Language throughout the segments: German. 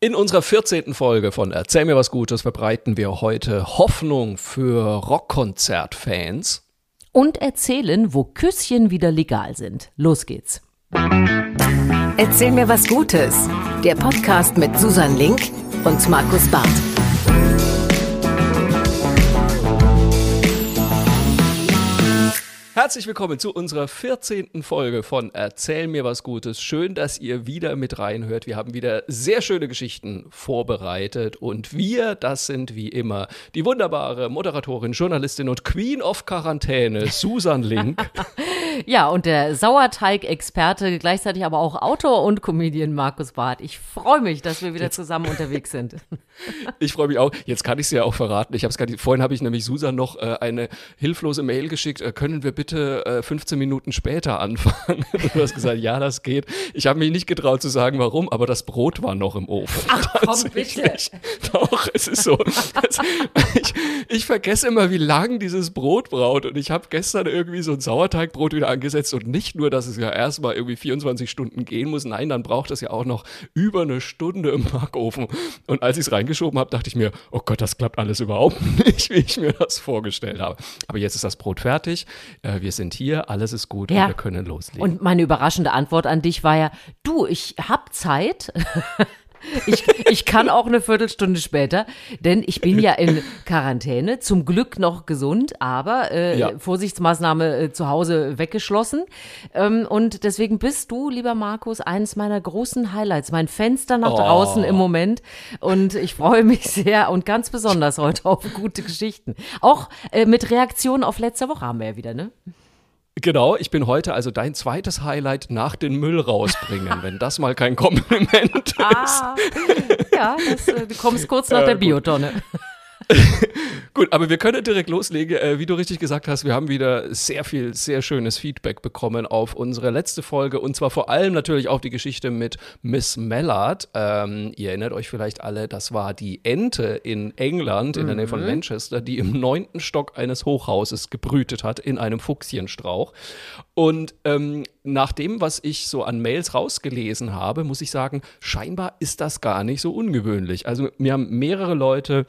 In unserer 14. Folge von Erzähl mir was Gutes verbreiten wir heute Hoffnung für Rockkonzertfans. Und erzählen, wo Küsschen wieder legal sind. Los geht's. Erzähl mir was Gutes. Der Podcast mit Susan Link und Markus Barth. Herzlich willkommen zu unserer 14. Folge von Erzähl mir was Gutes. Schön, dass ihr wieder mit reinhört. Wir haben wieder sehr schöne Geschichten vorbereitet und wir, das sind wie immer die wunderbare Moderatorin, Journalistin und Queen of Quarantäne, Susan Link. ja, und der Sauerteig-Experte, gleichzeitig aber auch Autor und Comedian Markus Barth. Ich freue mich, dass wir wieder Jetzt. zusammen unterwegs sind. ich freue mich auch. Jetzt kann ich es ja auch verraten. Ich habe es vorhin habe ich nämlich Susan noch äh, eine hilflose Mail geschickt. Äh, können wir bitte bitte äh, 15 Minuten später anfangen. du hast gesagt, ja, das geht. Ich habe mich nicht getraut zu sagen, warum, aber das Brot war noch im Ofen. Ach komm, bitte. Doch, es ist so. Ich, ich, vergesse immer, wie lang dieses Brot braucht. Und ich habe gestern irgendwie so ein Sauerteigbrot wieder angesetzt. Und nicht nur, dass es ja erstmal irgendwie 24 Stunden gehen muss. Nein, dann braucht es ja auch noch über eine Stunde im Backofen. Und als ich es reingeschoben habe, dachte ich mir, oh Gott, das klappt alles überhaupt nicht, wie ich mir das vorgestellt habe. Aber jetzt ist das Brot fertig. Äh, wir sind hier, alles ist gut ja. und wir können loslegen. Und meine überraschende Antwort an dich war ja, du, ich hab Zeit. Ich, ich kann auch eine Viertelstunde später, denn ich bin ja in Quarantäne, zum Glück noch gesund, aber äh, ja. Vorsichtsmaßnahme äh, zu Hause weggeschlossen. Ähm, und deswegen bist du, lieber Markus, eines meiner großen Highlights, mein Fenster nach oh. draußen im Moment. Und ich freue mich sehr und ganz besonders heute auf gute Geschichten. Auch äh, mit Reaktionen auf letzte Woche haben wir ja wieder, ne? Genau, ich bin heute also dein zweites Highlight nach den Müll rausbringen, wenn das mal kein Kompliment ah. ist. Ah, ja, das, äh, du kommst kurz nach äh, der Biotonne. Gut, aber wir können direkt loslegen. Äh, wie du richtig gesagt hast, wir haben wieder sehr viel, sehr schönes Feedback bekommen auf unsere letzte Folge und zwar vor allem natürlich auch die Geschichte mit Miss Mallard. Ähm, ihr erinnert euch vielleicht alle, das war die Ente in England, in der Nähe von mhm. Manchester, die im neunten Stock eines Hochhauses gebrütet hat in einem Fuchsienstrauch. Und ähm, nach dem, was ich so an Mails rausgelesen habe, muss ich sagen, scheinbar ist das gar nicht so ungewöhnlich. Also mir haben mehrere Leute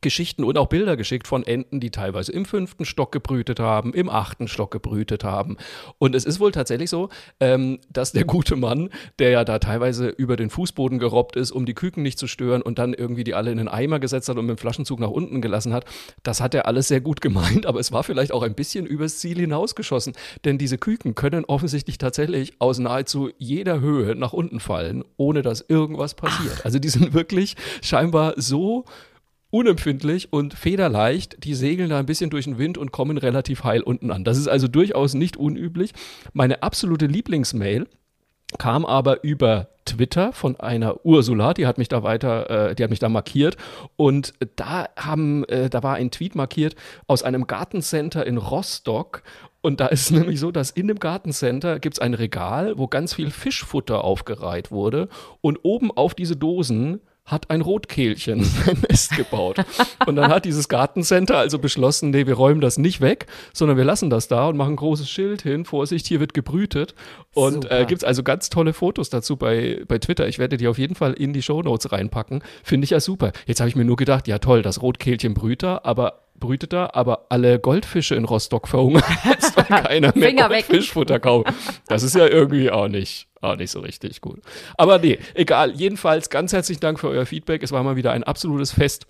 Geschichten und auch Bilder geschickt von Enten, die teilweise im fünften Stock gebrütet haben, im achten Stock gebrütet haben. Und es ist wohl tatsächlich so, ähm, dass der gute Mann, der ja da teilweise über den Fußboden gerobbt ist, um die Küken nicht zu stören und dann irgendwie die alle in den Eimer gesetzt hat und mit dem Flaschenzug nach unten gelassen hat, das hat er alles sehr gut gemeint, aber es war vielleicht auch ein bisschen übers Ziel hinausgeschossen. Denn diese Küken können offensichtlich tatsächlich aus nahezu jeder Höhe nach unten fallen, ohne dass irgendwas passiert. Also die sind wirklich scheinbar so unempfindlich und federleicht. Die segeln da ein bisschen durch den Wind und kommen relativ heil unten an. Das ist also durchaus nicht unüblich. Meine absolute Lieblingsmail kam aber über Twitter von einer Ursula, die hat mich da weiter, äh, die hat mich da markiert und da haben, äh, da war ein Tweet markiert aus einem Gartencenter in Rostock und da ist nämlich so, dass in dem Gartencenter gibt es ein Regal, wo ganz viel Fischfutter aufgereiht wurde und oben auf diese Dosen hat ein Rotkehlchen sein Nest gebaut. Und dann hat dieses Gartencenter also beschlossen, nee, wir räumen das nicht weg, sondern wir lassen das da und machen ein großes Schild hin, Vorsicht, hier wird gebrütet. Und äh, gibt es also ganz tolle Fotos dazu bei, bei Twitter. Ich werde die auf jeden Fall in die Shownotes reinpacken. Finde ich ja super. Jetzt habe ich mir nur gedacht, ja toll, das Rotkehlchen brüht da, aber brütet da, aber alle Goldfische in Rostock verhungern jetzt, weil keiner mehr Fischfutter kauft. Das ist ja irgendwie auch nicht, auch nicht so richtig gut. Aber nee, egal. Jedenfalls ganz herzlichen Dank für euer Feedback. Es war mal wieder ein absolutes Fest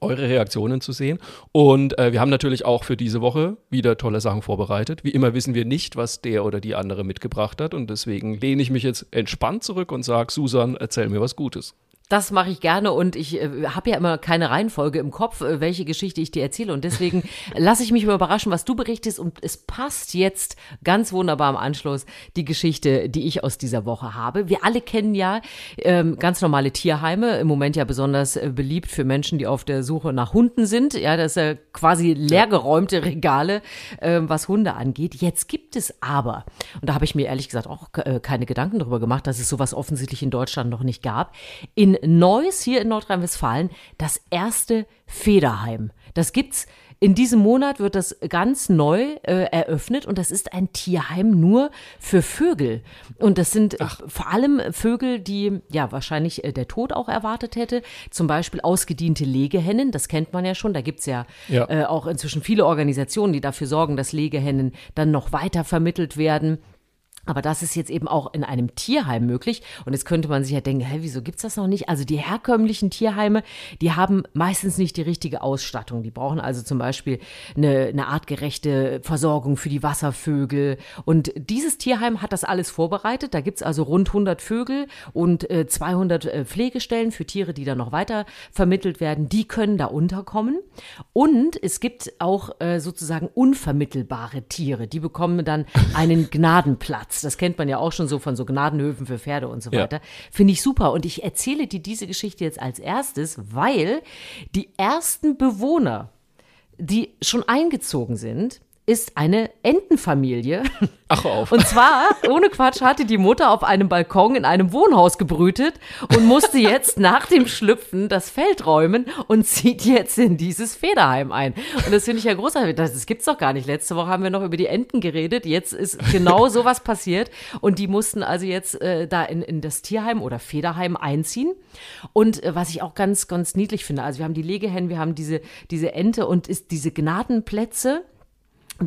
eure Reaktionen zu sehen. Und äh, wir haben natürlich auch für diese Woche wieder tolle Sachen vorbereitet. Wie immer wissen wir nicht, was der oder die andere mitgebracht hat. Und deswegen lehne ich mich jetzt entspannt zurück und sage, Susan, erzähl mir was Gutes. Das mache ich gerne und ich äh, habe ja immer keine Reihenfolge im Kopf, äh, welche Geschichte ich dir erzähle. Und deswegen lasse ich mich überraschen, was du berichtest. Und es passt jetzt ganz wunderbar am Anschluss die Geschichte, die ich aus dieser Woche habe. Wir alle kennen ja ähm, ganz normale Tierheime, im Moment ja besonders äh, beliebt für Menschen, die auf der Suche nach Hunden sind. Ja, das ist ja quasi leergeräumte Regale, äh, was Hunde angeht. Jetzt gibt es aber, und da habe ich mir ehrlich gesagt auch äh, keine Gedanken darüber gemacht, dass es sowas offensichtlich in Deutschland noch nicht gab. In Neuss hier in Nordrhein-Westfalen das erste Federheim. Das gibt's in diesem Monat wird das ganz neu äh, eröffnet und das ist ein Tierheim nur für Vögel. Und das sind äh, vor allem Vögel, die ja wahrscheinlich äh, der Tod auch erwartet hätte. Zum Beispiel ausgediente Legehennen, das kennt man ja schon. Da gibt's ja, Ja. Äh, auch inzwischen viele Organisationen, die dafür sorgen, dass Legehennen dann noch weiter vermittelt werden. Aber das ist jetzt eben auch in einem Tierheim möglich. Und jetzt könnte man sich ja denken, hä, wieso gibt's das noch nicht? Also die herkömmlichen Tierheime, die haben meistens nicht die richtige Ausstattung. Die brauchen also zum Beispiel eine, eine artgerechte Versorgung für die Wasservögel. Und dieses Tierheim hat das alles vorbereitet. Da gibt's also rund 100 Vögel und äh, 200 äh, Pflegestellen für Tiere, die dann noch weiter vermittelt werden. Die können da unterkommen. Und es gibt auch äh, sozusagen unvermittelbare Tiere. Die bekommen dann einen Gnadenplatz. Das kennt man ja auch schon so von so Gnadenhöfen für Pferde und so Ja. weiter. Finde ich super. Und ich erzähle dir diese Geschichte jetzt als erstes, weil die ersten Bewohner, die schon eingezogen sind, ist eine Entenfamilie. Ach auf. Und zwar, ohne Quatsch, hatte die Mutter auf einem Balkon in einem Wohnhaus gebrütet und musste jetzt nach dem Schlüpfen das Feld räumen und zieht jetzt in dieses Federheim ein. Und das finde ich ja großartig. Das, das gibt's doch gar nicht. Letzte Woche haben wir noch über die Enten geredet. Jetzt ist genau sowas passiert. Und die mussten also jetzt äh, da in, in das Tierheim oder Federheim einziehen. Und äh, was ich auch ganz, ganz niedlich finde, also wir haben die Legehennen, wir haben diese, diese Ente und ist diese Gnadenplätze.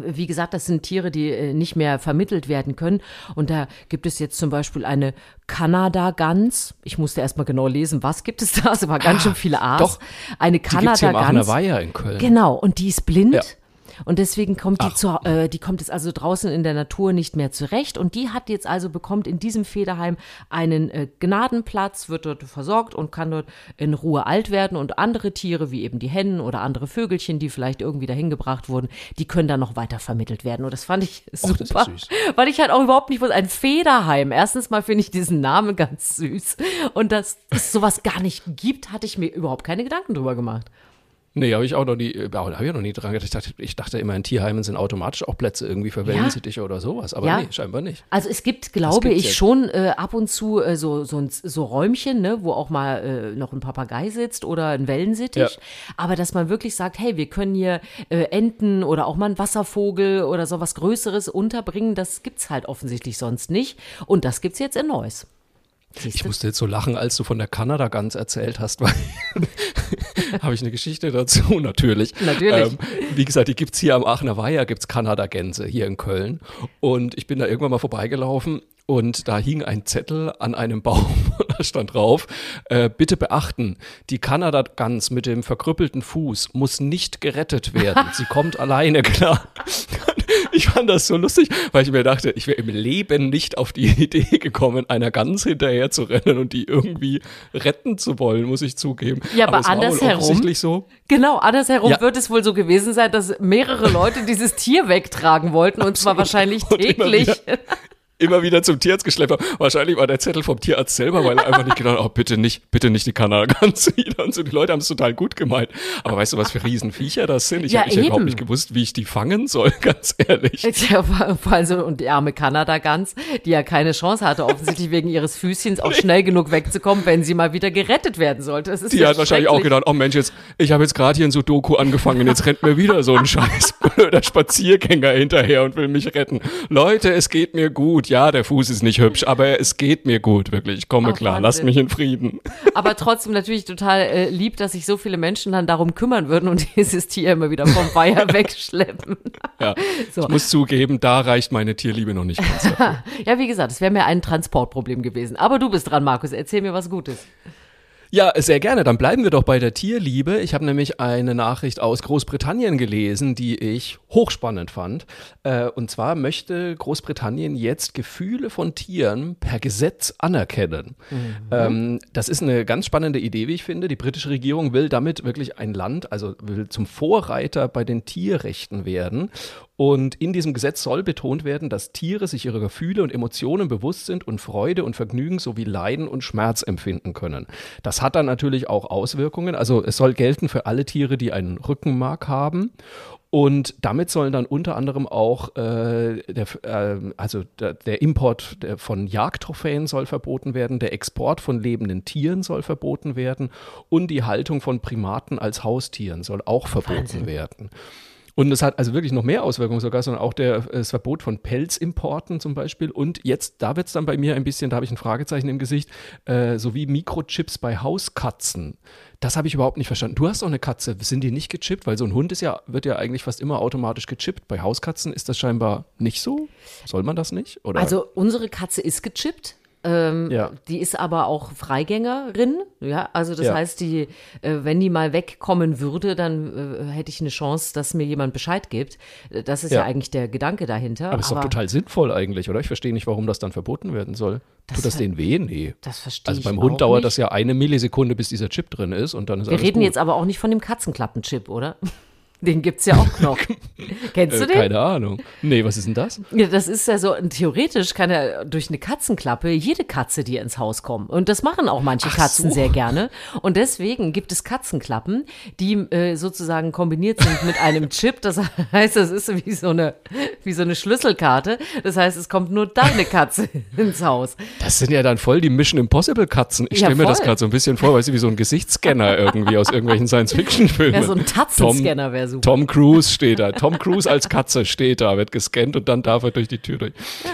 Wie gesagt, das sind Tiere, die äh, nicht mehr vermittelt werden können. Und da gibt es jetzt zum Beispiel eine Kanada-Gans. Ich musste erst mal genau lesen, was gibt es da? Es war ganz schön viele A's. Ah, doch. Eine Die gibt's hier im Aachener Kanada-Gans. Weiher in Köln. Genau, und die ist blind. Ja. Und deswegen kommt die, zu, äh, die kommt jetzt also draußen in der Natur nicht mehr zurecht. Und die hat jetzt also bekommt in diesem Federheim einen äh, Gnadenplatz, wird dort versorgt und kann dort in Ruhe alt werden. Und andere Tiere, wie eben die Hennen oder andere Vögelchen, die vielleicht irgendwie dahin gebracht wurden, die können dann noch weiter vermittelt werden. Und das fand ich Och, das ist super, süß. weil ich halt auch überhaupt nicht wusste, ein Federheim. Erstens mal finde ich diesen Namen ganz süß. Und dass es sowas gar nicht gibt, hatte ich mir überhaupt keine Gedanken drüber gemacht. Nee, habe ich auch noch nie, äh, habe ich auch noch nie dran gedacht. Ich dachte, ich dachte immer, in Tierheimen sind automatisch auch Plätze irgendwie für Wellensittiche oder sowas. Aber Ja. nee, scheinbar nicht. Also es gibt, glaube ich, jetzt. schon äh, ab und zu äh, so, so, ein, so Räumchen, ne, wo auch mal äh, noch ein Papagei sitzt oder ein Wellensittich. Ja. Aber dass man wirklich sagt, hey, wir können hier äh, Enten oder auch mal einen Wasservogel oder so was Größeres unterbringen, das gibt's halt offensichtlich sonst nicht. Und das gibt's jetzt in Neuss. Ich musste jetzt so lachen, als du von der Kanada-Gans erzählt hast, weil habe ich eine Geschichte dazu, natürlich. Natürlich. Ähm, wie gesagt, die gibt's hier am Aachener Weiher, gibt's Kanada-Gänse hier in Köln. Und ich bin da irgendwann mal vorbeigelaufen und da hing ein Zettel an einem Baum und da stand drauf, äh, bitte beachten, die Kanada-Gans mit dem verkrüppelten Fuß muss nicht gerettet werden. Sie kommt alleine klar. Ich fand das so lustig, weil ich mir dachte, ich wäre im Leben nicht auf die Idee gekommen, einer Gans hinterher zu rennen und die irgendwie retten zu wollen, muss ich zugeben. Ja, aber wohl andersherum- so. Genau, andersherum Ja. wird es wohl so gewesen sein, dass mehrere Leute dieses Tier wegtragen wollten und zwar wahrscheinlich Und täglich. wieder- Immer wieder zum Tierarzt geschleppt haben. Wahrscheinlich war der Zettel vom Tierarzt selber, weil er einfach nicht gedacht hat, oh, bitte nicht, bitte nicht die Kanada-Gans wieder. Und so, die Leute haben es total gut gemeint. Aber weißt du, was für Riesenviecher das sind? Ich Ja, habe hab überhaupt nicht gewusst, wie ich die fangen soll, ganz ehrlich. Tja, vor vor allem so, und die arme Kanada-Gans, die ja keine Chance hatte, offensichtlich wegen ihres Füßchens auch schnell genug wegzukommen, wenn sie mal wieder gerettet werden sollte. Das ist Die ja hat wahrscheinlich auch gedacht, oh Mensch, jetzt, ich habe jetzt gerade hier ein Sudoku angefangen, jetzt rennt mir wieder so ein scheiß blöder Spaziergänger hinterher und will mich retten. Leute, es geht mir gut. Ja, der Fuß ist nicht hübsch, aber es geht mir gut, wirklich. Ich komme Oh, klar, Wahnsinn. lasst mich in Frieden. Aber trotzdem natürlich total äh, lieb, dass sich so viele Menschen dann darum kümmern würden und dieses Tier immer wieder vom Weiher wegschleppen. Ja. So. Ich muss zugeben, da reicht meine Tierliebe noch nicht ganz. Ja, wie gesagt, es wäre mir ein Transportproblem gewesen. Aber du bist dran, Markus. Erzähl mir was Gutes. Ja, sehr gerne. Dann bleiben wir doch bei der Tierliebe. Ich habe nämlich eine Nachricht aus Großbritannien gelesen, die ich hochspannend fand. Äh, und zwar möchte Großbritannien jetzt Gefühle von Tieren per Gesetz anerkennen. Ähm, das ist eine ganz spannende Idee, wie ich finde. Die britische Regierung will damit wirklich ein Land, also will zum Vorreiter bei den Tierrechten werden. Und in diesem Gesetz soll betont werden, dass Tiere sich ihrer Gefühle und Emotionen bewusst sind und Freude und Vergnügen sowie Leiden und Schmerz empfinden können. Das hat dann natürlich auch Auswirkungen. Also es soll gelten für alle Tiere, die einen Rückenmark haben. Und damit sollen dann unter anderem auch äh, der, äh, also der, der Import der, von Jagdtrophäen soll verboten werden, der Export von lebenden Tieren soll verboten werden und die Haltung von Primaten als Haustieren soll auch verboten Wahnsinn. werden. Und es hat also wirklich noch mehr Auswirkungen sogar, sondern auch der, das Verbot von Pelzimporten zum Beispiel. Und jetzt, da wird es dann bei mir ein bisschen, da habe ich ein Fragezeichen im Gesicht, äh, sowie Mikrochips bei Hauskatzen. Das habe ich überhaupt nicht verstanden. Du hast doch eine Katze, sind die nicht gechippt? Weil so ein Hund ist ja, wird ja eigentlich fast immer automatisch gechippt. Bei Hauskatzen ist das scheinbar nicht so. Soll man das nicht? Oder? Also unsere Katze ist gechippt. Ähm, Ja. Die ist aber auch Freigängerin. Ja, also das Ja. heißt, die, äh, wenn die mal wegkommen würde, dann äh, hätte ich eine Chance, dass mir jemand Bescheid gibt. Äh, Das ist ja, Ja. eigentlich der Gedanke dahinter. aber ist doch total sinnvoll eigentlich, oder? Ich verstehe nicht, warum das dann verboten werden soll. Tut das denen weh? Nee. Das verstehe Also ich beim auch Hund dauert nicht. das ja eine Millisekunde, bis dieser Chip drin ist und dann ist Wir reden gut. jetzt aber auch nicht von dem Katzenklappenchip, oder? Den gibt's ja auch noch. Kennst du Äh, den? keine Ahnung. Nee, was ist denn das? Ja, das ist ja so, theoretisch kann ja durch eine Katzenklappe jede Katze dir ins Haus kommen. Und das machen auch manche Ach Katzen so. sehr gerne. Und deswegen gibt es Katzenklappen, die äh, sozusagen kombiniert sind mit einem Chip. Das heißt, das ist so wie so eine, wie so eine Schlüsselkarte. Das heißt, es kommt nur deine Katze ins Haus. Das sind ja dann voll die Mission Impossible Katzen. Ich Ja, stelle mir das gerade so ein bisschen vor, weißt du, wie so ein Gesichtsscanner irgendwie aus irgendwelchen Science-Fiction-Filmen. Ja, so ein Tatzenscanner wäre super. Tom Cruise steht da. Tom Cruise als Katze steht da, wird gescannt und dann darf er durch die Tür durch.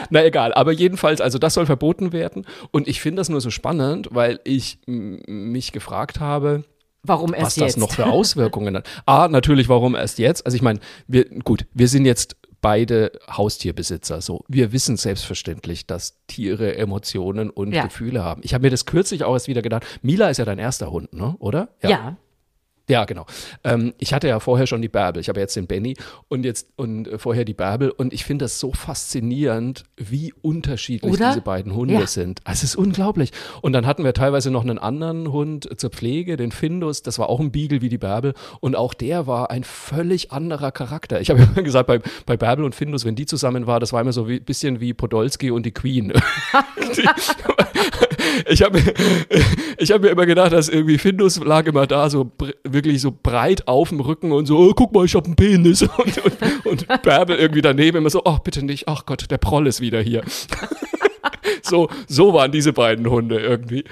Na egal, aber jedenfalls, also das soll verboten werden. Und ich finde das nur so spannend, weil ich mich gefragt habe, Warum erst was das jetzt? noch für Auswirkungen hat. A, natürlich, warum erst jetzt? Also ich meine, wir, gut, wir sind jetzt beide Haustierbesitzer. So, wir wissen selbstverständlich, dass Tiere Emotionen und Ja. Gefühle haben. Ich habe mir das kürzlich auch erst wieder gedacht. Mila ist ja dein erster Hund, ne? Oder? ja. Ja, genau. Ähm, ich hatte ja vorher schon die Bärbel. Ich habe jetzt den Benny und jetzt und äh, vorher die Bärbel. Und ich finde das so faszinierend, wie unterschiedlich Oder? diese beiden Hunde Ja. sind. Es ist unglaublich. Und dann hatten wir teilweise noch einen anderen Hund zur Pflege, den Findus. Das war auch ein Beagle wie die Bärbel. Und auch der war ein völlig anderer Charakter. Ich habe immer gesagt, bei, bei Bärbel und Findus, wenn die zusammen war, das war immer so ein bisschen wie Podolski und die Queen. ich habe mir, ich hab mir immer gedacht, dass irgendwie Findus lag immer da, so wirklich so breit auf dem Rücken und so, oh, guck mal, ich habe einen Penis. Und, und, und Bärbel irgendwie daneben immer so, ach bitte nicht, ach Gott, der Proll ist wieder hier. So, so waren diese beiden Hunde irgendwie.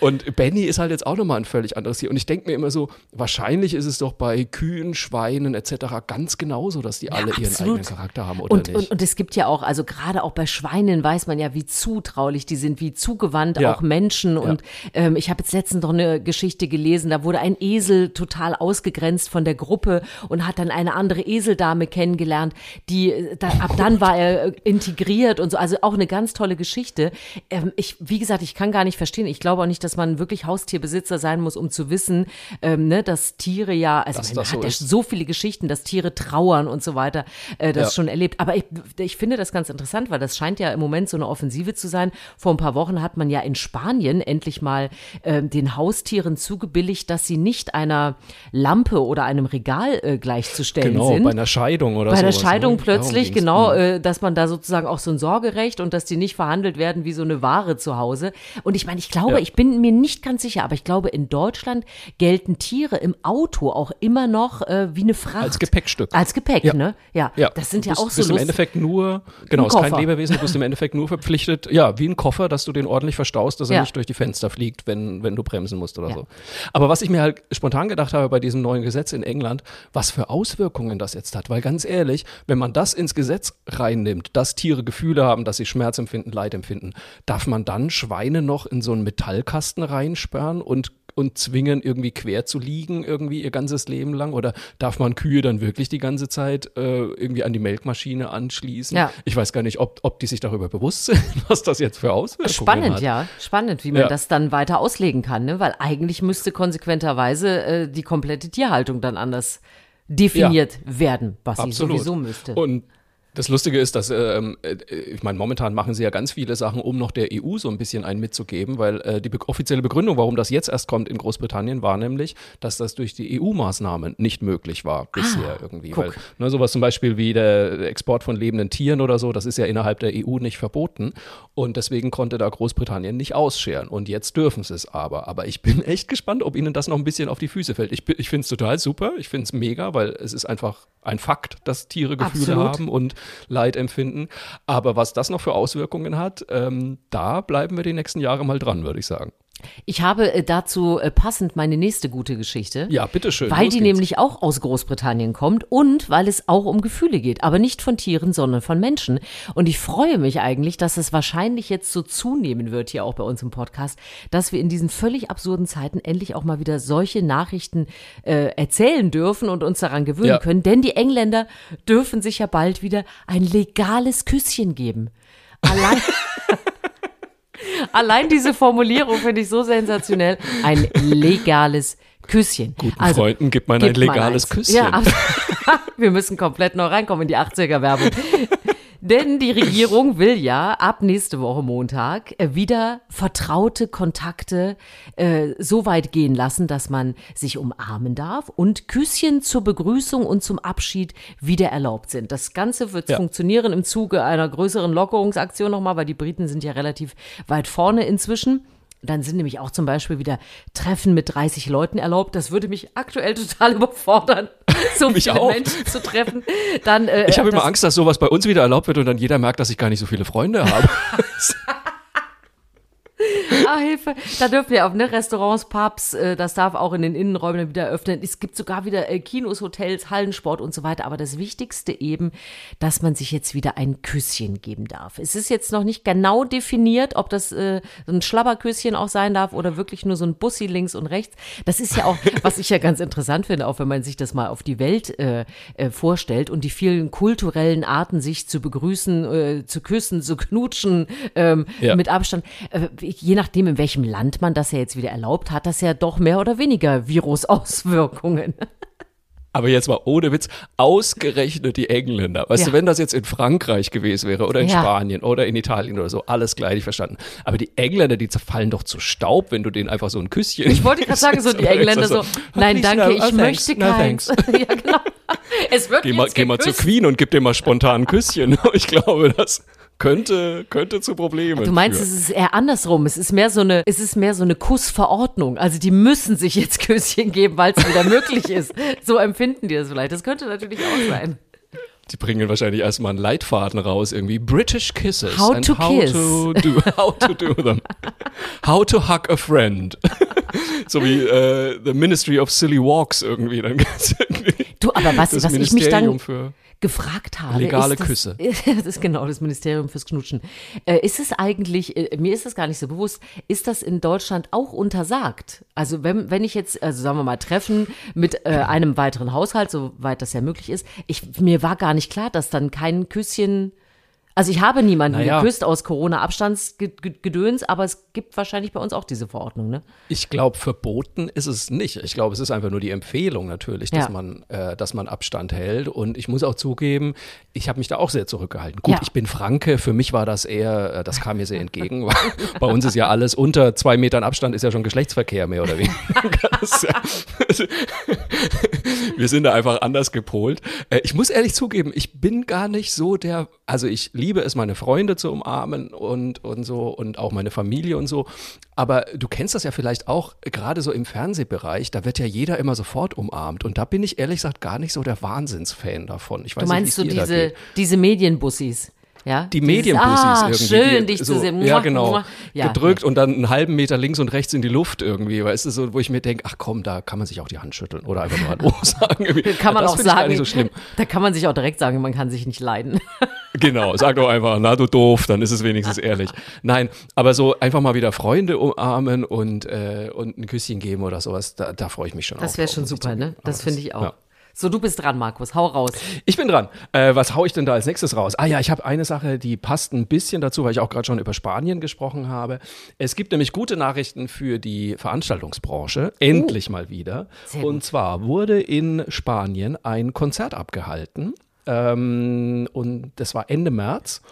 Und Benny ist halt jetzt auch nochmal ein völlig anderes Tier. Und ich denke mir immer so, wahrscheinlich ist es doch bei Kühen, Schweinen etc. ganz genauso, dass die alle ihren absolut. eigenen Charakter haben, oder Und, nicht? und, und es gibt ja auch, also gerade auch bei Schweinen weiß man ja, wie zutraulich die sind, wie zugewandt Ja. auch Menschen. Und ähm, ich habe jetzt letztens noch eine Geschichte gelesen, da wurde ein Esel total ausgegrenzt von der Gruppe und hat dann eine andere Eseldame kennengelernt, die äh, da, ab dann war er äh, integriert und so. Also auch eine ganz tolle Geschichte. Ähm, ich, wie gesagt, ich kann gar nicht verstehen. Ich glaube auch nicht, dass man wirklich Haustierbesitzer sein muss, um zu wissen, ähm, ne, dass Tiere ja, also Dass man das hat so ja ist. so viele Geschichten, dass Tiere trauern und so weiter, äh, das Ja. schon erlebt. Aber ich, ich finde das ganz interessant, weil das scheint ja im Moment so eine Offensive zu sein. Vor ein paar Wochen hat man ja in Spanien endlich mal ähm, den Haustieren zugebilligt, dass sie nicht einer Lampe oder einem Regal äh, gleichzustellen genau, sind bei einer Scheidung oder bei der sowas, Scheidung ne? Plötzlich, genau, Mhm. äh, dass man da sozusagen auch so ein Sorgerecht und dass die nicht verhandelt werden wie so eine Ware zu Hause. Und ich meine, ich glaube, Ja. ich bin mir nicht ganz sicher, aber ich glaube, in Deutschland gelten Tiere im Auto auch immer noch äh, wie eine Fracht. Als Gepäckstück. Als Gepäck, Ja. ne? Ja. Ja, Das sind du ja bist, auch so bist im. Endeffekt nur, genau, ist kein. Lebewesen, du bist im Endeffekt nur verpflichtet, ja, wie ein Koffer, dass du den ordentlich verstaust, dass er Ja. nicht durch die Fenster fliegt, wenn, wenn du bremsen musst oder so. Aber was ich mir halt spontan gedacht habe bei diesem neuen Gesetz in England, was für Auswirkungen das jetzt hat, weil ganz ehrlich, wenn man das ins Gesetz reinnimmt, dass Tiere Gefühle haben, dass sie Schmerz empfinden, Leid empfinden, darf man dann Schweine noch in so einen Metallkasten reinsperren und und zwingen, irgendwie quer zu liegen, irgendwie ihr ganzes Leben lang? Oder darf man Kühe dann wirklich die ganze Zeit äh, irgendwie an die Melkmaschine anschließen? Ja. Ich weiß gar nicht, ob, ob die sich darüber bewusst sind, was das jetzt für Auswirkungen Spannend, hat. ja. Spannend, wie man Ja. das dann weiter auslegen kann, ne? Weil eigentlich müsste konsequenterweise äh, die komplette Tierhaltung dann anders definiert werden, was sie Absolut. sowieso müsste. Und Das Lustige ist, dass, ähm, äh, ich meine, momentan machen sie ja ganz viele Sachen, um noch der EU so ein bisschen einen mitzugeben, weil äh, die be offizielle Begründung, warum das jetzt erst kommt in Großbritannien, war nämlich, dass das durch die EU-Maßnahmen nicht möglich war bisher Ah, irgendwie. guck. Weil, ne, sowas zum Beispiel wie der Export von lebenden Tieren oder so, das ist ja innerhalb der EU nicht verboten. Und deswegen konnte da Großbritannien nicht ausscheren. Und jetzt dürfen sie es aber. Aber ich bin echt gespannt, ob ihnen das noch ein bisschen auf die Füße fällt. Ich, ich finde es total super. Ich finde es mega, weil es ist einfach ein Fakt, dass Tiere Gefühle Absolut. haben und Leid empfinden. Aber was das noch für Auswirkungen hat, ähm, da bleiben wir die nächsten Jahre mal dran, würde ich sagen. Ich habe äh, dazu äh, passend meine nächste gute Geschichte. Ja, bitteschön. Weil die geht's. nämlich auch aus Großbritannien kommt und weil es auch um Gefühle geht, aber nicht von Tieren, sondern von Menschen. Und ich freue mich eigentlich, dass es wahrscheinlich jetzt so zunehmen wird hier auch bei uns im Podcast, dass wir in diesen völlig absurden Zeiten endlich auch mal wieder solche Nachrichten äh, erzählen dürfen und uns daran gewöhnen Ja. können. Denn die Engländer dürfen sich ja bald wieder ein legales Küsschen geben. Allein. Allein diese Formulierung finde ich so sensationell. Ein legales Küsschen. Guten Freunden gibt man ein gibt man legales. Küsschen. Ja, wir müssen komplett noch reinkommen in die 80er-Werbung. Denn die Regierung will ja ab nächste Woche Montag äh, wieder vertraute Kontakte äh, so weit gehen lassen, dass man sich umarmen darf und Küsschen zur Begrüßung und zum Abschied wieder erlaubt sind. Das Ganze wird Ja. funktionieren im Zuge einer größeren Lockerungsaktion nochmal, weil die Briten sind ja relativ weit vorne inzwischen. Dann sind nämlich auch zum Beispiel wieder Treffen mit 30 Leuten erlaubt. Das würde mich aktuell total überfordern, so Mich viele auch. Menschen zu treffen. Dann, äh, Ich habe immer das- Angst, dass sowas bei uns wieder erlaubt wird und dann jeder merkt, dass ich gar nicht so viele Freunde habe. Ah, Hilfe. Da dürfen wir auch, ne, Restaurants, Pubs, äh, das darf auch in den Innenräumen wieder öffnen. Es gibt sogar wieder äh, Kinos, Hotels, Hallensport und so weiter. Aber das Wichtigste eben, dass man sich jetzt wieder ein Küsschen geben darf. Es ist jetzt noch nicht genau definiert, ob das äh, so ein Schlabberküsschen auch sein darf oder wirklich nur so ein Bussi links und rechts. Das ist ja auch, was ich ja ganz interessant finde, auch wenn man sich das mal auf die Welt äh, äh, vorstellt und die vielen kulturellen Arten, sich zu begrüßen, äh, zu küssen, zu knutschen, ähm, Ja. mit Abstand. Je nachdem, in welchem Land man das ja jetzt wieder erlaubt, hat das ja doch mehr oder weniger Virusauswirkungen. Aber jetzt mal ohne Witz, ausgerechnet die Engländer. Weißt Ja. du, wenn das jetzt in Frankreich gewesen wäre oder in Ja. Spanien oder in Italien oder so, alles gleich verstanden. Aber die Engländer, die zerfallen doch zu Staub, wenn du denen einfach so ein Küsschen Ich wollte gerade sagen, so die Engländer so, nein, danke, no, ich thanks, möchte no, keins. ja, genau. Es wird Geh mal, geh mal zur geküsst. Queen und gib dir mal spontan ein Küsschen. Ich glaube, das könnte, könnte zu Problemen Du meinst, führen. es ist eher andersrum. Es ist mehr so eine, es ist mehr so eine Kussverordnung. Also die müssen sich jetzt Küsschen geben, weil es wieder möglich ist. So empfinden die das vielleicht. Das könnte natürlich auch sein. Die bringen wahrscheinlich erstmal einen Leitfaden raus, irgendwie British Kisses. How to how kiss. To do, how to do them. How to hug a friend. so wie äh, The Ministry of Silly Walks irgendwie. Dann Du, aber was, was ich mich dann für gefragt habe. Legale ist das, Küsse. Das ist genau das Ministerium fürs Knutschen. Äh, ist es eigentlich, äh, mir ist das gar nicht so bewusst, ist das in Deutschland auch untersagt? Also wenn, wenn ich jetzt, also sagen wir mal, Treffen mit äh, einem weiteren Haushalt, soweit das ja möglich ist, ich, mir war gar nicht klar, dass dann kein Küsschen, also ich habe niemanden Naja. geküsst aus Corona-Abstandsgedöns, aber es gibt wahrscheinlich bei uns auch diese Verordnung, ne? Ich glaube, verboten ist es nicht. Ich glaube, es ist einfach nur die Empfehlung natürlich, dass, Ja. man, äh, dass man Abstand hält. Und ich muss auch zugeben, ich habe mich da auch sehr zurückgehalten. Gut, Ja. ich bin Franke, für mich war das eher, äh, das kam mir sehr entgegen. weil Bei uns ist ja alles unter zwei Metern Abstand ist ja schon Geschlechtsverkehr mehr oder weniger. Wir sind da einfach anders gepolt. Äh, ich muss ehrlich zugeben, ich bin gar nicht so der, also ich liebe es, meine Freunde zu umarmen und, und so und auch meine Familie und so. Aber du kennst das ja vielleicht auch, gerade so im Fernsehbereich, da wird ja jeder immer sofort umarmt. Und da bin ich ehrlich gesagt gar nicht so der Wahnsinnsfan davon. Ich weiß Du meinst so nicht, da diese, diese Medienbussis. Ja? Die Medienbussis ah, irgendwie. schön, dich so, zu sehen. Ja, genau. Ja, Gedrückt und dann einen halben Meter links und rechts in die Luft irgendwie. Weißt du, so, wo ich mir denke, ach komm, da kann man sich auch die Hand schütteln oder einfach nur Hallo sagen. Irgendwie. Kann man das auch sagen. Gar nicht so schlimm. Da kann man sich auch direkt sagen, man kann sich nicht leiden. Genau, sag doch einfach, na du doof, dann ist es wenigstens ehrlich. Nein, aber so einfach mal wieder Freunde umarmen und, äh, und ein Küsschen geben oder sowas, da, da freue ich mich schon Das wäre schon super, ne? Das finde ich auch. ja. So, du bist dran, Markus. Hau raus. Ich bin dran. Äh, was hau ich denn da als nächstes raus? Ah ja, ich habe eine Sache, die passt ein bisschen dazu, weil ich auch gerade schon über Spanien gesprochen habe. Es gibt nämlich gute Nachrichten für die Veranstaltungsbranche. Endlich mal wieder. Und zwar wurde in Spanien ein Konzert abgehalten. Ähm, und das war Ende März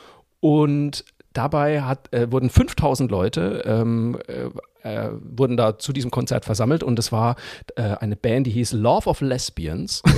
und dabei hat, äh, wurden 5000 Leute ähm, äh, äh, wurden da zu diesem Konzert versammelt und es war äh, eine Band, die hieß Love of Lesbians.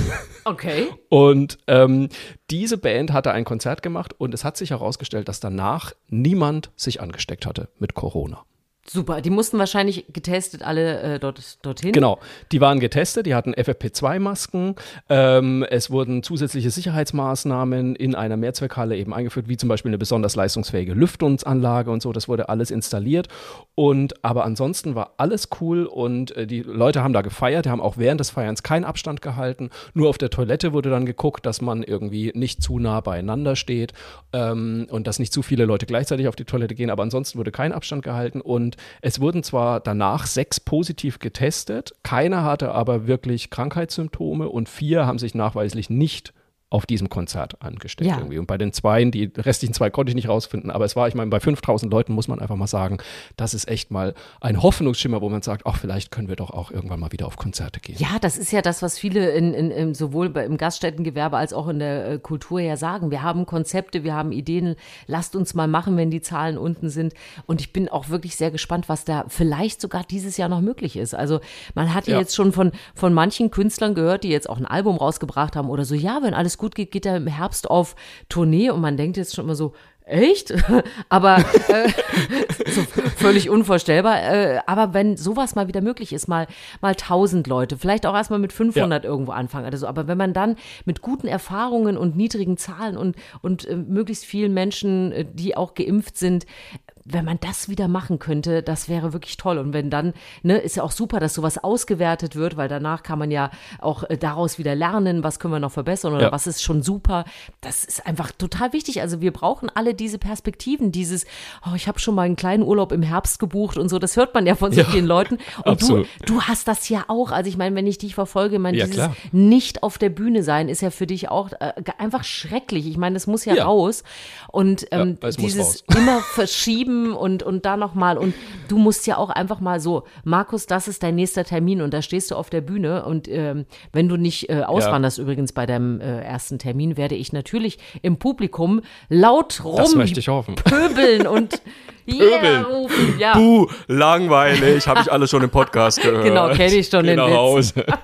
Okay. Und ähm, diese Band hatte ein Konzert gemacht und es hat sich herausgestellt, dass danach niemand sich angesteckt hatte mit Corona. Super, die mussten wahrscheinlich getestet alle äh, dort, dorthin. Genau, die waren getestet, die hatten FFP2-Masken. Ähm, es wurden zusätzliche Sicherheitsmaßnahmen in einer Mehrzweckhalle eben eingeführt, wie zum Beispiel eine besonders leistungsfähige Lüftungsanlage und so. Das wurde alles installiert. Und aber ansonsten war alles cool und äh, die Leute haben da gefeiert, die haben auch während des Feierns keinen Abstand gehalten. Nur auf der Toilette wurde dann geguckt, dass man irgendwie nicht zu nah beieinander steht ähm, und dass nicht zu viele Leute gleichzeitig auf die Toilette gehen. Aber ansonsten wurde kein Abstand gehalten und es wurden zwar danach sechs positiv getestet, keiner hatte aber wirklich Krankheitssymptome und vier haben sich nachweislich nicht auf diesem Konzert angesteckt Ja. irgendwie. Und bei den Zweien, die restlichen zwei konnte ich nicht rausfinden, aber es war, ich meine, bei 5000 Leuten muss man einfach mal sagen, das ist echt mal ein Hoffnungsschimmer, wo man sagt, ach, vielleicht können wir doch auch irgendwann mal wieder auf Konzerte gehen. Ja, das ist ja das, was viele in, in, in, sowohl im Gaststättengewerbe als auch in der äh, Kultur ja sagen. Wir haben Konzepte, wir haben Ideen, lasst uns mal machen, wenn die Zahlen unten sind. Und ich bin auch wirklich sehr gespannt, was da vielleicht sogar dieses Jahr noch möglich ist. Also man hat ja, Ja. jetzt schon von, von manchen Künstlern gehört, die jetzt auch ein Album rausgebracht haben oder so, ja, wenn alles gut geht, geht er im Herbst auf Tournee und man denkt jetzt schon immer so, Echt? Aber äh, so völlig unvorstellbar. Äh, aber wenn sowas mal wieder möglich ist, mal mal 1000 Leute, vielleicht auch erstmal mit 500 irgendwo anfangen oder so. Aber wenn man dann mit guten Erfahrungen und niedrigen Zahlen und und äh, möglichst vielen Menschen, äh, die auch geimpft sind, wenn man das wieder machen könnte, das wäre wirklich toll. Und wenn dann, ne, ist ja auch super, dass sowas ausgewertet wird, weil danach kann man ja auch äh, daraus wieder lernen, was können wir noch verbessern oder Ja. was ist schon super. Das ist einfach total wichtig. Also wir brauchen alle diese Perspektiven, dieses, oh, ich habe schon mal einen kleinen Urlaub im Herbst gebucht und so, das hört man ja von so Ja, vielen Leuten. Und du, absolut. du hast das ja auch. Also ich meine, wenn ich dich verfolge, ich meine, Ja, dieses klar. nicht auf der Bühne sein ist ja für dich auch äh, einfach schrecklich. Ich meine, das muss ja, raus. Und ähm, dieses immer verschieben und, und da nochmal. Und du musst ja auch einfach mal so, Markus, das ist dein nächster Termin und da stehst du auf der Bühne. Und ähm, wenn du nicht äh, auswanderst, übrigens bei deinem äh, ersten Termin, werde ich natürlich im Publikum laut Das rum möchte ich hoffen. pöbeln und yeah rufen. Ja. Puh, langweilig, habe ich alles schon im Podcast gehört. Genau, kenn ich schon Geh den nach Witz. Hause.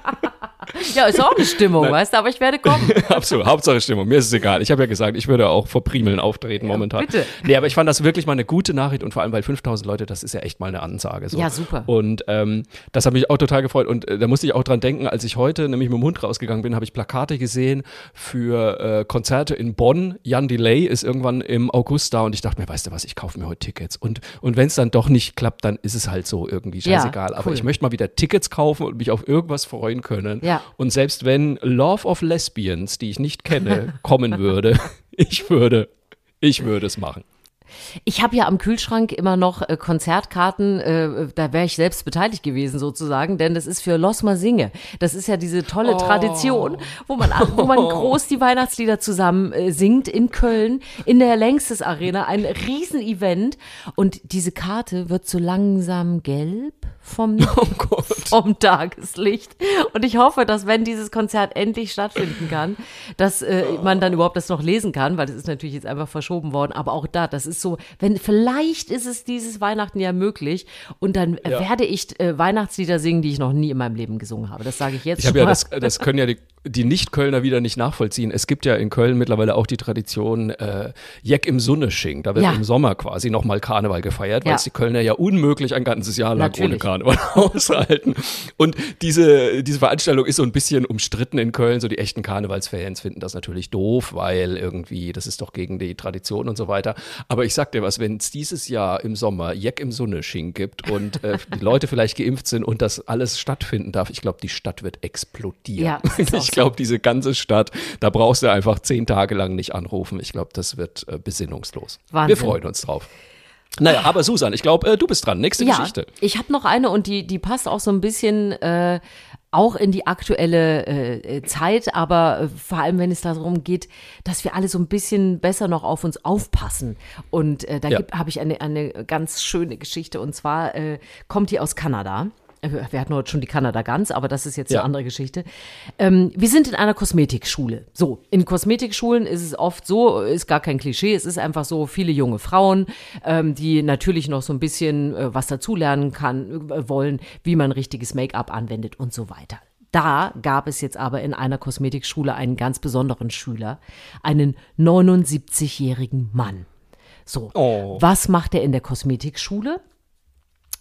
ja, ist auch eine Stimmung, weißt du, aber ich werde kommen. Absolut, Hauptsache Stimmung. Mir ist es egal. Ich habe ja gesagt, ich würde auch vor Primeln auftreten momentan. bitte. Nee, aber ich fand das wirklich mal eine gute Nachricht und vor allem, weil 5000 Leute, das ist ja echt mal eine Ansage. So. Ja, super. Und ähm, das hat mich auch total gefreut. Und äh, da musste ich auch dran denken, als ich heute nämlich mit dem Hund rausgegangen bin, habe ich Plakate gesehen für äh, Konzerte in Bonn. Jan Delay ist irgendwann im August da und ich dachte mir, weißt du was, ich kaufe mir heute Tickets. Und, und wenn es dann doch nicht klappt, dann ist es halt so irgendwie Ja, scheißegal. Aber cool. ich möchte mal wieder Tickets kaufen und mich auf irgendwas freuen können. Ja. Und selbst wenn Love of Lesbians, die ich nicht kenne, kommen würde, ich würde, ich würde es machen. Ich habe ja am Kühlschrank immer noch äh, Konzertkarten, äh, da wäre ich selbst beteiligt gewesen sozusagen, denn das ist für Losmer Singe. Das ist ja diese tolle Tradition, wo man, wo man groß die Weihnachtslieder zusammen äh, singt in Köln, in der Längstes Arena, ein Riesenevent. Und diese Karte wird so langsam gelb vom, vom Tageslicht. Und ich hoffe, dass wenn dieses Konzert endlich stattfinden kann, dass äh, man dann überhaupt das noch lesen kann, weil das ist natürlich jetzt einfach verschoben worden. Aber auch da, das ist so, wenn vielleicht ist es dieses Weihnachten ja möglich und dann äh, werde ich äh, Weihnachtslieder singen, die ich noch nie in meinem Leben gesungen habe. Das sage ich jetzt Ich habe schon ja, das, das können ja die, die Nicht-Kölner wieder nicht nachvollziehen. Es gibt ja in Köln mittlerweile auch die Tradition äh, Jeck im Sunnesching. Da wird Ja. im Sommer quasi nochmal Karneval gefeiert, weil Ja. es die Kölner ja unmöglich ein ganzes Jahr lang ohne Karneval aushalten. Und diese, diese Veranstaltung ist so ein bisschen umstritten in Köln. So die echten Karnevalsfans finden das natürlich doof, weil irgendwie, das ist doch gegen die Tradition und so weiter. Aber ich sag dir was, wenn es dieses Jahr im Sommer Jeck im Sunnesching gibt und äh, die Leute vielleicht geimpft sind und das alles stattfinden darf, ich glaube, die Stadt wird explodieren. Ja, ich glaube, diese ganze Stadt, da brauchst du einfach zehn Tage lang nicht anrufen. Ich glaube, das wird äh, besinnungslos. Wahnsinn. Wir freuen uns drauf. Naja, aber Susan, ich glaube, äh, du bist dran. Nächste ja, Geschichte. ich habe noch eine und die, die passt auch so ein bisschen äh, auch in die aktuelle äh, Zeit, aber äh, vor allem, wenn es darum geht, dass wir alle so ein bisschen besser noch auf uns aufpassen. Und äh, da Ja. habe ich eine, eine ganz schöne Geschichte und zwar äh, kommt die aus Kanada. Äh, wir hatten heute schon die Kanada Gans, aber das ist jetzt Ja. eine andere Geschichte. Ähm, wir sind in einer Kosmetikschule. So, in Kosmetikschulen ist es oft so, ist gar kein Klischee, es ist einfach so viele junge Frauen, ähm, die natürlich noch so ein bisschen äh, was dazulernen kann, äh, wollen, wie man richtiges Make-up anwendet und so weiter. Da gab es jetzt aber in einer Kosmetikschule einen ganz besonderen Schüler, einen 79-jährigen Mann. So, Oh. was macht er in der Kosmetikschule?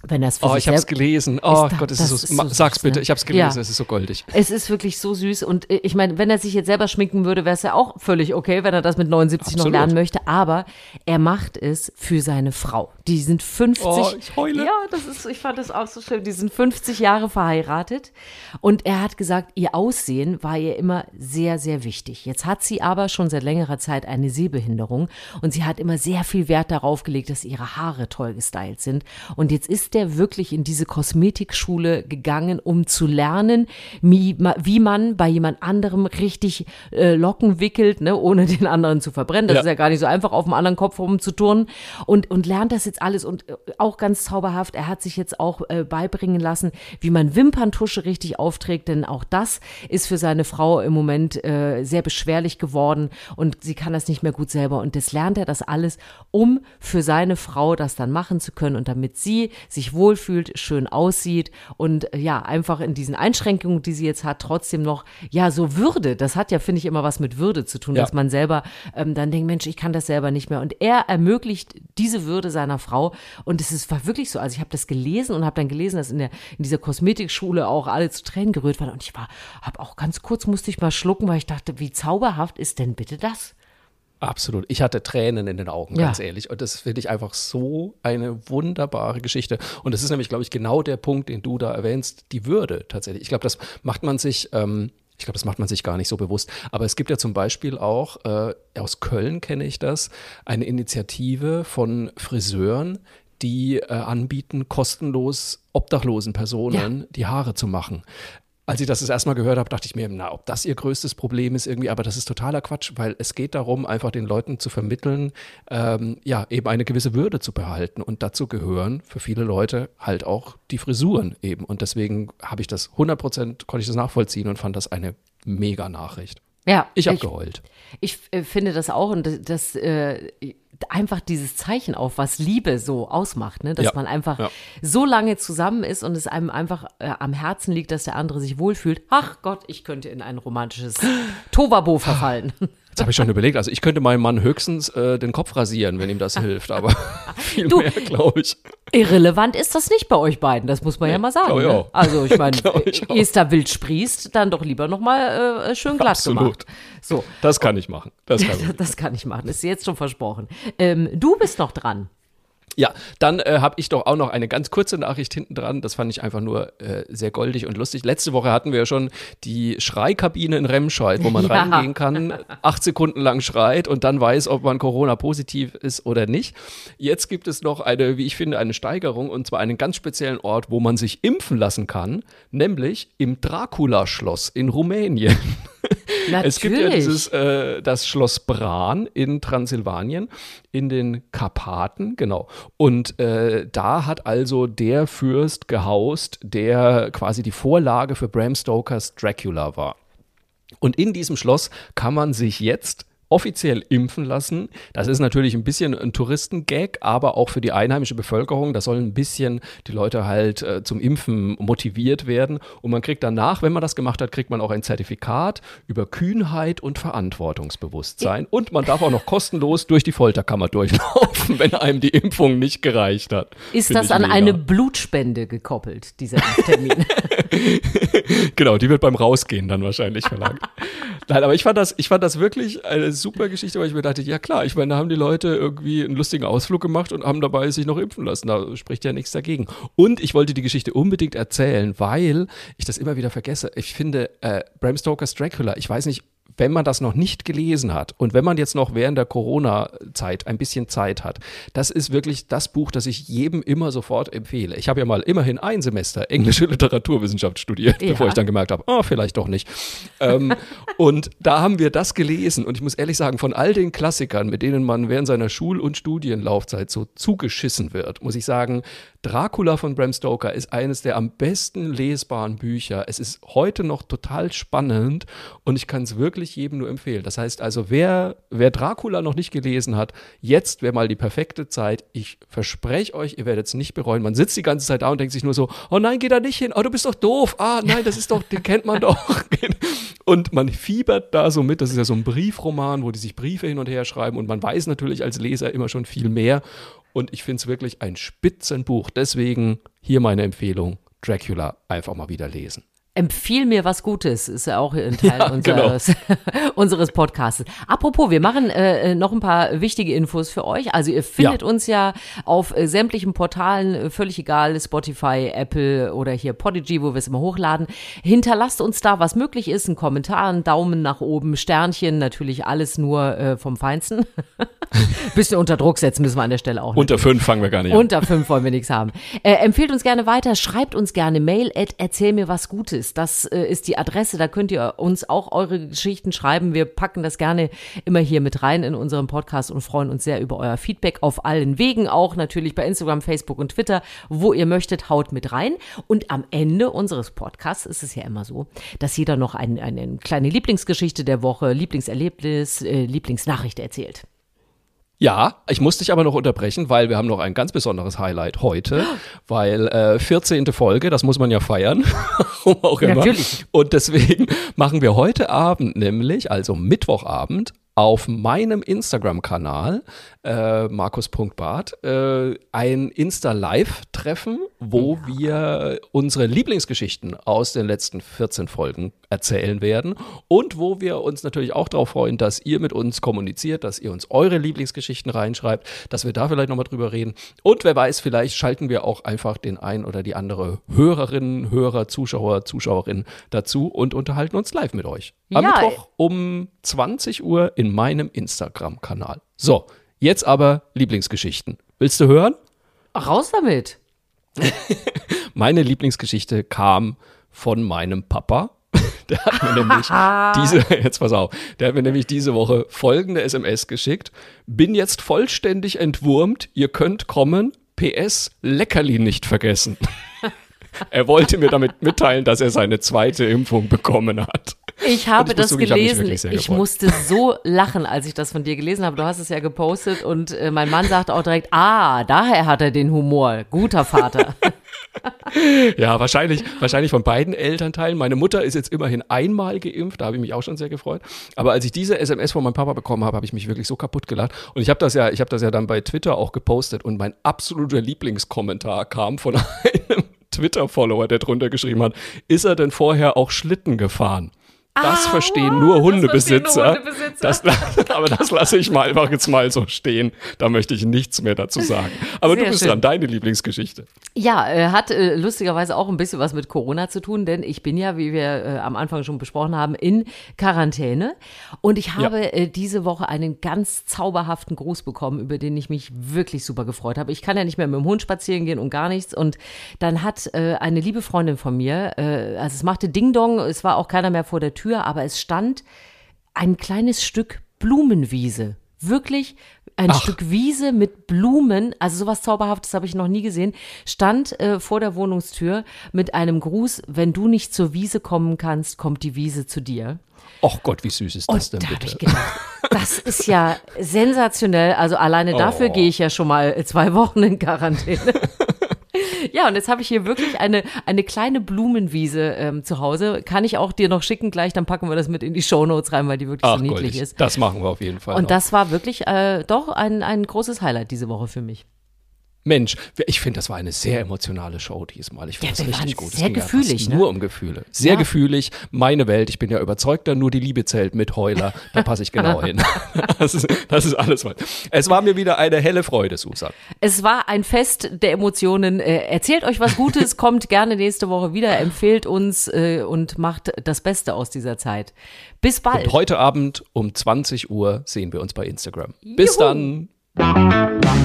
Wenn es für Oh, ich habe es gelesen. Oh Ist Gott, es das ist so, ist so sag's süß, bitte, ne? ich habe es gelesen, Ja. es ist so goldig. Es ist wirklich so süß und äh, ich meine, wenn er sich jetzt selber schminken würde, wäre es ja auch völlig okay, wenn er das mit 79 noch Absolut. lernen möchte. Aber er macht es für seine Frau. Die sind 50. Oh, ich heule. Ja, das ist, ich fand das auch so schön. Die sind 50 Jahre verheiratet und er hat gesagt, ihr Aussehen war ihr immer sehr, sehr wichtig. Jetzt hat sie aber schon seit längerer Zeit eine Sehbehinderung und sie hat immer sehr viel Wert darauf gelegt, dass ihre Haare toll gestylt sind. Und jetzt ist der wirklich in diese Kosmetikschule gegangen, um zu lernen, wie, wie man bei jemand anderem richtig äh, Locken wickelt, ne, ohne den anderen zu verbrennen. Das Ja. ist ja gar nicht so einfach, auf dem anderen Kopf rumzuturnen. Und, und lernt das jetzt alles und äh, auch ganz zauberhaft. Er hat sich jetzt auch äh, beibringen lassen, wie man Wimperntusche richtig aufträgt, denn auch das ist für seine Frau im Moment äh, sehr beschwerlich geworden und sie kann das nicht mehr gut selber. Und das lernt er das alles, um für seine Frau das dann machen zu können und damit sie sich wohlfühlt, schön aussieht und äh, ja, einfach in diesen Einschränkungen, die sie jetzt hat, trotzdem noch, ja, so Würde. Das hat ja, finde ich, immer was mit Würde zu tun, Ja. dass man selber ähm, dann denkt, Mensch, ich kann das selber nicht mehr. Und er ermöglicht diese Würde seiner Frau. Und es ist, war wirklich so. Also ich habe das gelesen und habe dann gelesen, dass in, der, in dieser Kosmetikschule auch alle zu Tränen gerührt waren. Und ich war, habe auch ganz kurz musste ich mal schlucken, weil ich dachte, wie zauberhaft ist denn bitte das? Absolut. Ich hatte Tränen in den Augen, Ja. ganz ehrlich. Und das finde ich einfach so eine wunderbare Geschichte. Und das ist nämlich, glaube ich, genau der Punkt, den du da erwähnst, die Würde tatsächlich. Ich glaube, das macht man sich, ähm, ich glaube, das macht man sich gar nicht so bewusst. Aber es gibt ja zum Beispiel auch, äh, aus Köln kenne ich das, eine Initiative von Friseuren, die äh, anbieten, kostenlos obdachlosen Personen die Haare zu machen. Als ich das das erste Mal gehört habe, dachte ich mir, na, ob das ihr größtes Problem ist irgendwie, aber das ist totaler Quatsch, weil es geht darum, einfach den Leuten zu vermitteln, ähm, ja, eben eine gewisse Würde zu behalten. Und dazu gehören für viele Leute halt auch die Frisuren eben. Und deswegen habe ich das 100 Prozent, konnte ich das nachvollziehen und fand das eine mega Nachricht. Ja, Ich habe geheult. Ich äh, finde das auch und das, das äh, einfach dieses Zeichen auf, was Liebe so ausmacht, ne? dass Ja, man einfach ja. so lange zusammen ist und es einem einfach äh, am Herzen liegt, dass der andere sich wohlfühlt. Ach Gott, ich könnte in ein romantisches Tovabo verfallen. Jetzt habe ich schon überlegt, also ich könnte meinem Mann höchstens äh, den Kopf rasieren, wenn ihm das hilft, aber viel Du- mehr, glaube ich. Irrelevant ist das nicht bei euch beiden, das muss man ja mal sagen. ich Ne? Also ich meine, es da wild sprießt, dann doch lieber nochmal äh, schön glatt Absolut. gemacht. So, Das kann ich machen. Das kann ich. das kann ich machen, ist jetzt schon versprochen. Ähm, du bist noch dran. Ja, dann äh, habe ich doch auch noch eine ganz kurze Nachricht hinten dran. Das fand ich einfach nur äh, sehr goldig und lustig. Letzte Woche hatten wir ja schon die Schreikabine in Remscheid, wo man Ja. reingehen kann, acht Sekunden lang schreit und dann weiß, ob man Corona-positiv ist oder nicht. Jetzt gibt es noch eine, wie ich finde, eine Steigerung und zwar einen ganz speziellen Ort, wo man sich impfen lassen kann, nämlich im Dracula-Schloss in Rumänien. Es gibt ja Natürlich. dieses, äh, das Schloss Bran in Transsilvanien, in den Karpaten, genau. Und äh, da hat also der Fürst gehaust, der quasi die Vorlage für Bram Stokers Dracula war. Und in diesem Schloss kann man sich jetzt offiziell impfen lassen. Das ist natürlich ein bisschen ein Touristengag, aber auch für die einheimische Bevölkerung. Da sollen ein bisschen die Leute halt äh, zum Impfen motiviert werden. Und man kriegt danach, wenn man das gemacht hat, kriegt man auch ein Zertifikat über Kühnheit und Verantwortungsbewusstsein. Und man darf auch noch kostenlos durch die Folterkammer durchlaufen, wenn einem die Impfung nicht gereicht hat. Ist Find das an mega. eine Blutspende gekoppelt, dieser Termin? Genau, die wird beim Rausgehen dann wahrscheinlich verlangt. Nein, aber ich fand das, ich fand das wirklich eine super Geschichte, weil ich mir dachte, ja klar, ich meine, da haben die Leute irgendwie einen lustigen Ausflug gemacht und haben dabei sich noch impfen lassen. Da spricht ja nichts dagegen. Und ich wollte die Geschichte unbedingt erzählen, weil ich das immer wieder vergesse. Ich finde, äh, Bram Stokers Dracula, ich weiß nicht, wenn man das noch nicht gelesen hat und wenn man jetzt noch während der Corona-Zeit ein bisschen Zeit hat, das ist wirklich das Buch, das ich jedem immer sofort empfehle. Ich habe ja mal immerhin ein Semester englische Literaturwissenschaft studiert, ja. bevor ich dann gemerkt habe, oh, vielleicht doch nicht. ähm, und da haben wir das gelesen und ich muss ehrlich sagen, von all den Klassikern, mit denen man während seiner Schul- und Studienlaufzeit so zugeschissen wird, muss ich sagen, Dracula von Bram Stoker ist eines der am besten lesbaren Bücher. Es ist heute noch total spannend und ich kann es wirklich jedem nur empfehlen. Das heißt also, wer, wer Dracula noch nicht gelesen hat, jetzt wäre mal die perfekte Zeit. Ich verspreche euch, ihr werdet es nicht bereuen. Man sitzt die ganze Zeit da und denkt sich nur so, oh nein, geh da nicht hin, oh du bist doch doof, ah nein, das ist doch, den kennt man doch. Und man fiebert da so mit, das ist ja so ein Briefroman, wo die sich Briefe hin und her schreiben und man weiß natürlich als Leser immer schon viel mehr. Und ich finde es wirklich ein Spitzenbuch. Deswegen hier meine Empfehlung, Dracula einfach mal wieder lesen. Empfiehl mir was Gutes, ist ja auch ein Teil ja, unseres, genau. unseres Podcasts. Apropos, wir machen äh, äh, noch ein paar wichtige Infos für euch. Also ihr findet ja. uns ja auf äh, sämtlichen Portalen, äh, völlig egal, Spotify, Apple oder hier Podigy, wo wir es immer hochladen. Hinterlasst uns da, was möglich ist, einen Kommentar, einen Daumen nach oben, Sternchen, natürlich alles nur äh, vom Feinsten. Bisschen unter Druck setzen müssen wir an der Stelle auch. Unter fünf fangen wir gar nicht an. Unter fünf wollen wir nichts haben. Äh, empfehlt uns gerne weiter, schreibt uns gerne Mail, at, erzähl mir was Gutes ist. Das äh, ist die Adresse, da könnt ihr uns auch eure Geschichten schreiben. Wir packen das gerne immer hier mit rein in unserem Podcast und freuen uns sehr über euer Feedback auf allen Wegen, auch natürlich bei Instagram, Facebook und Twitter, wo ihr möchtet, haut mit rein. Und am Ende unseres Podcasts ist es ja immer so, dass jeder noch ein, eine kleine Lieblingsgeschichte der Woche, Lieblingserlebnis, äh, Lieblingsnachricht erzählt. Ja, ich muss dich aber noch unterbrechen, weil wir haben noch ein ganz besonderes Highlight heute, weil äh, 14. Folge, das muss man ja feiern, warum auch immer. Natürlich. Und deswegen machen wir heute Abend nämlich, also Mittwochabend, auf meinem Instagram-Kanal, äh, markus.bart, äh, ein Insta-Live-Treffen, wo ja. wir unsere Lieblingsgeschichten aus den letzten 14 Folgen erzählen werden und wo wir uns natürlich auch darauf freuen, dass ihr mit uns kommuniziert, dass ihr uns eure Lieblingsgeschichten reinschreibt, dass wir da vielleicht nochmal drüber reden. Und wer weiß, vielleicht schalten wir auch einfach den ein oder die andere Hörerin, Hörer, Zuschauer, Zuschauerin dazu und unterhalten uns live mit euch. Am ja. Mittwoch um 20 Uhr in meinem Instagram-Kanal. So, jetzt aber Lieblingsgeschichten. Willst du hören? Raus damit. Meine Lieblingsgeschichte kam von meinem Papa. Der hat mir nämlich diese, jetzt pass auf, der hat mir nämlich diese Woche folgende SMS geschickt. Bin jetzt vollständig entwurmt, ihr könnt kommen. PS, Leckerli nicht vergessen. Er wollte mir damit mitteilen, dass er seine zweite Impfung bekommen hat. Ich habe ich das zugeben, gelesen. Ich, ich musste so lachen, als ich das von dir gelesen habe. Du hast es ja gepostet und äh, mein Mann sagte auch direkt, ah, daher hat er den Humor. Guter Vater. ja, wahrscheinlich, wahrscheinlich von beiden Elternteilen. Meine Mutter ist jetzt immerhin einmal geimpft, da habe ich mich auch schon sehr gefreut. Aber als ich diese SMS von meinem Papa bekommen habe, habe ich mich wirklich so kaputt gelacht. Und ich habe das ja, ich habe das ja dann bei Twitter auch gepostet und mein absoluter Lieblingskommentar kam von einem Twitter-Follower, der drunter geschrieben hat, ist er denn vorher auch Schlitten gefahren? Das ah, verstehen nur Hundebesitzer. Nur Hundebesitzer. Das, aber das lasse ich mal einfach jetzt mal so stehen. Da möchte ich nichts mehr dazu sagen. Aber Sehr du bist schön. dran, deine Lieblingsgeschichte. Ja, äh, hat äh, lustigerweise auch ein bisschen was mit Corona zu tun, denn ich bin ja, wie wir äh, am Anfang schon besprochen haben, in Quarantäne. Und ich habe ja. äh, diese Woche einen ganz zauberhaften Gruß bekommen, über den ich mich wirklich super gefreut habe. Ich kann ja nicht mehr mit dem Hund spazieren gehen und gar nichts. Und dann hat äh, eine liebe Freundin von mir, äh, also es machte Ding Dong, es war auch keiner mehr vor der Tür Tür, aber es stand ein kleines Stück Blumenwiese. Wirklich ein Ach. Stück Wiese mit Blumen, also sowas Zauberhaftes habe ich noch nie gesehen, stand äh, vor der Wohnungstür mit einem Gruß, wenn du nicht zur Wiese kommen kannst, kommt die Wiese zu dir. Och Gott, wie süß ist das Und denn da bitte? Ich gedacht, das ist ja sensationell. Also alleine dafür oh. gehe ich ja schon mal zwei Wochen in Quarantäne. Ja, und jetzt habe ich hier wirklich eine, eine kleine Blumenwiese ähm, zu Hause. Kann ich auch dir noch schicken gleich, dann packen wir das mit in die Shownotes rein, weil die wirklich Ach, so niedlich goldig. ist. Das machen wir auf jeden Fall. Und noch. das war wirklich äh, doch ein, ein großes Highlight diese Woche für mich. Mensch, ich finde, das war eine sehr emotionale Show diesmal. Ich finde Ja, das richtig gut. Es sehr ja gefühlig, fast ne? Nur um Gefühle. Sehr Ja. gefühlig. Meine Welt. Ich bin ja überzeugter, nur die Liebe zählt mit Heuler. Da passe ich genau hin. Das ist, das ist alles. Es war mir wieder eine helle Freude, Susan. Es war ein Fest der Emotionen. Äh, erzählt euch was Gutes, kommt gerne nächste Woche wieder, empfehlt uns äh, und macht das Beste aus dieser Zeit. Bis bald. Und heute Abend um 20 Uhr sehen wir uns bei Instagram. Bis Juhu. dann.